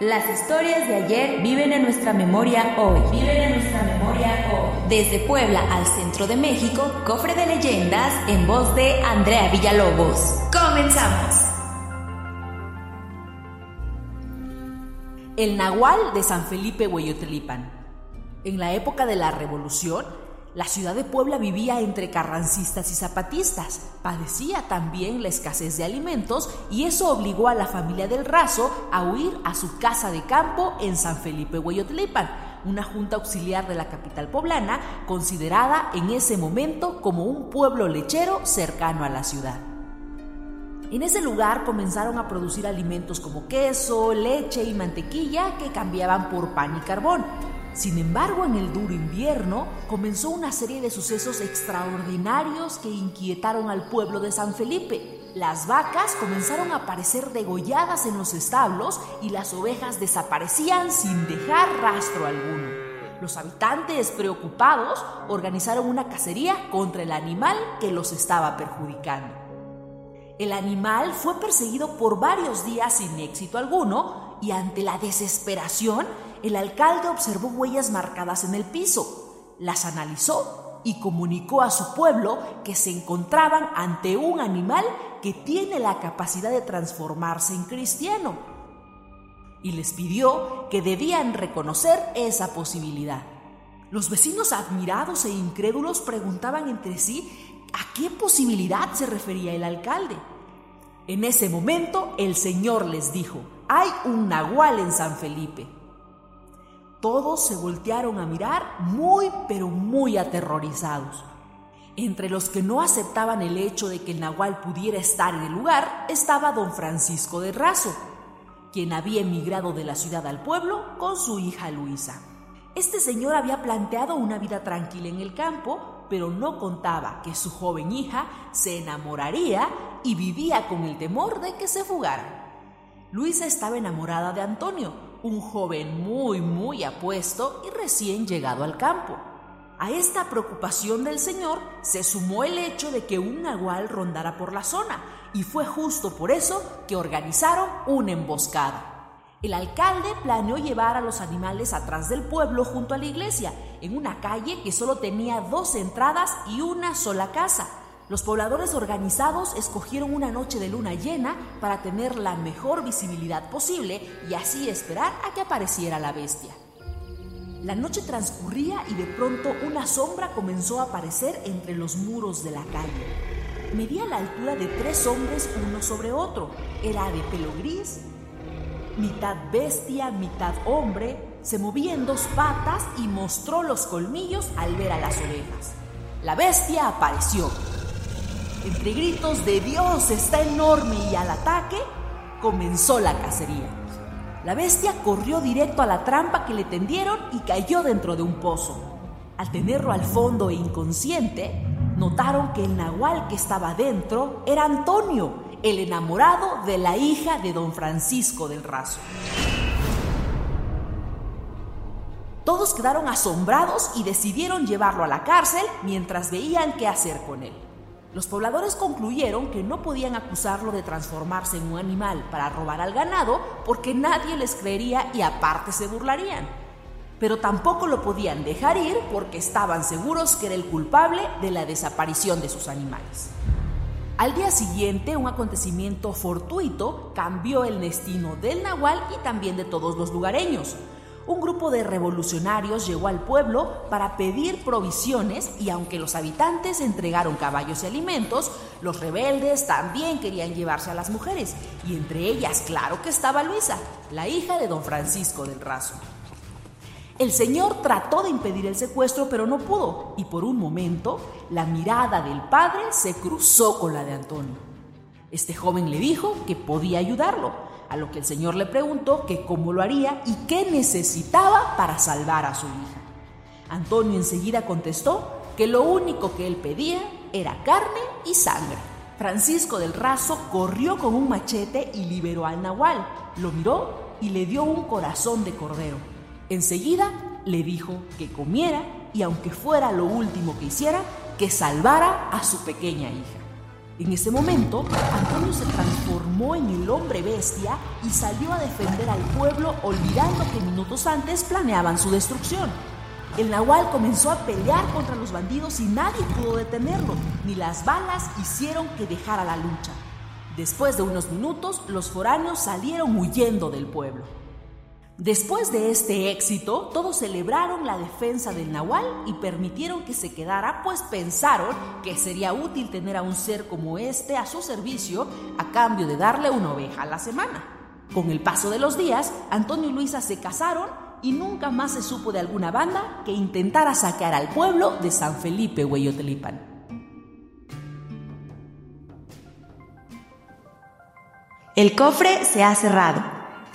Las historias de ayer viven en nuestra memoria hoy. Viven en nuestra memoria hoy. Desde Puebla al centro de México, cofre de leyendas en voz de Andrea Villalobos. Comenzamos. El Nahual de San Felipe Hueyotlipan. En la época de la Revolución, la ciudad de Puebla vivía entre carrancistas y zapatistas, padecía también la escasez de alimentos y eso obligó a la familia del Razo a huir a su casa de campo en San Felipe Hueyotlipan, una junta auxiliar de la capital poblana considerada en ese momento como un pueblo lechero cercano a la ciudad. En ese lugar comenzaron a producir alimentos como queso, leche y mantequilla que cambiaban por pan y carbón. Sin embargo, en el duro invierno comenzó una serie de sucesos extraordinarios que inquietaron al pueblo de San Felipe. Las vacas comenzaron a aparecer degolladas en los establos y las ovejas desaparecían sin dejar rastro alguno. Los habitantes, preocupados, organizaron una cacería contra el animal que los estaba perjudicando. El animal fue perseguido por varios días sin éxito alguno y ante la desesperación el alcalde observó huellas marcadas en el piso, las analizó y comunicó a su pueblo que se encontraban ante un animal que tiene la capacidad de transformarse en cristiano. Y les pidió que debían reconocer esa posibilidad. Los vecinos admirados e incrédulos preguntaban entre sí a qué posibilidad se refería el alcalde. En ese momento el Señor les dijo, hay un nahual en San Felipe. Todos se voltearon a mirar muy pero muy aterrorizados. Entre los que no aceptaban el hecho de que el nahual pudiera estar en el lugar estaba don Francisco de Razo, quien había emigrado de la ciudad al pueblo con su hija Luisa. Este señor había planteado una vida tranquila en el campo, pero no contaba que su joven hija se enamoraría y vivía con el temor de que se fugara. Luisa estaba enamorada de Antonio, un joven muy, muy apuesto y recién llegado al campo. A esta preocupación del señor se sumó el hecho de que un nahual rondara por la zona, y fue justo por eso que organizaron una emboscada. El alcalde planeó llevar a los animales atrás del pueblo junto a la iglesia, en una calle que solo tenía dos entradas y una sola casa. Los pobladores organizados escogieron una noche de luna llena para tener la mejor visibilidad posible y así esperar a que apareciera la bestia. La noche transcurría y de pronto una sombra comenzó a aparecer entre los muros de la calle. Medía la altura de tres hombres uno sobre otro. Era de pelo gris, mitad bestia, mitad hombre, se movía en dos patas y mostró los colmillos al ver a las ovejas. La bestia apareció. Entre gritos de Dios está enorme y al ataque, comenzó la cacería. La bestia corrió directo a la trampa que le tendieron y cayó dentro de un pozo. Al tenerlo al fondo e inconsciente, notaron que el nahual que estaba dentro era Antonio, el enamorado de la hija de don Francisco del Razo. Todos quedaron asombrados y decidieron llevarlo a la cárcel mientras veían qué hacer con él. Los pobladores concluyeron que no podían acusarlo de transformarse en un animal para robar al ganado porque nadie les creería y aparte se burlarían. Pero tampoco lo podían dejar ir porque estaban seguros que era el culpable de la desaparición de sus animales. Al día siguiente, un acontecimiento fortuito cambió el destino del Nahual y también de todos los lugareños un grupo de revolucionarios llegó al pueblo para pedir provisiones y aunque los habitantes entregaron caballos y alimentos, los rebeldes también querían llevarse a las mujeres y entre ellas claro que estaba Luisa, la hija de don Francisco del Razo. El señor trató de impedir el secuestro pero no pudo y por un momento la mirada del padre se cruzó con la de Antonio. Este joven le dijo que podía ayudarlo, a lo que el Señor le preguntó que cómo lo haría y qué necesitaba para salvar a su hija. Antonio enseguida contestó que lo único que él pedía era carne y sangre. Francisco del Razo corrió con un machete y liberó al nahual. Lo miró y le dio un corazón de cordero. Enseguida le dijo que comiera y aunque fuera lo último que hiciera, que salvara a su pequeña hija. En ese momento, Antonio se transformó en el hombre bestia y salió a defender al pueblo olvidando que minutos antes planeaban su destrucción. El nahual comenzó a pelear contra los bandidos y nadie pudo detenerlo, ni las balas hicieron que dejara la lucha. Después de unos minutos, los foráneos salieron huyendo del pueblo. Después de este éxito, todos celebraron la defensa del nahual y permitieron que se quedara, pues pensaron que sería útil tener a un ser como este a su servicio a cambio de darle una oveja a la semana. Con el paso de los días, Antonio y Luisa se casaron y nunca más se supo de alguna banda que intentara saquear al pueblo de San Felipe Hueyotelipan. El cofre se ha cerrado.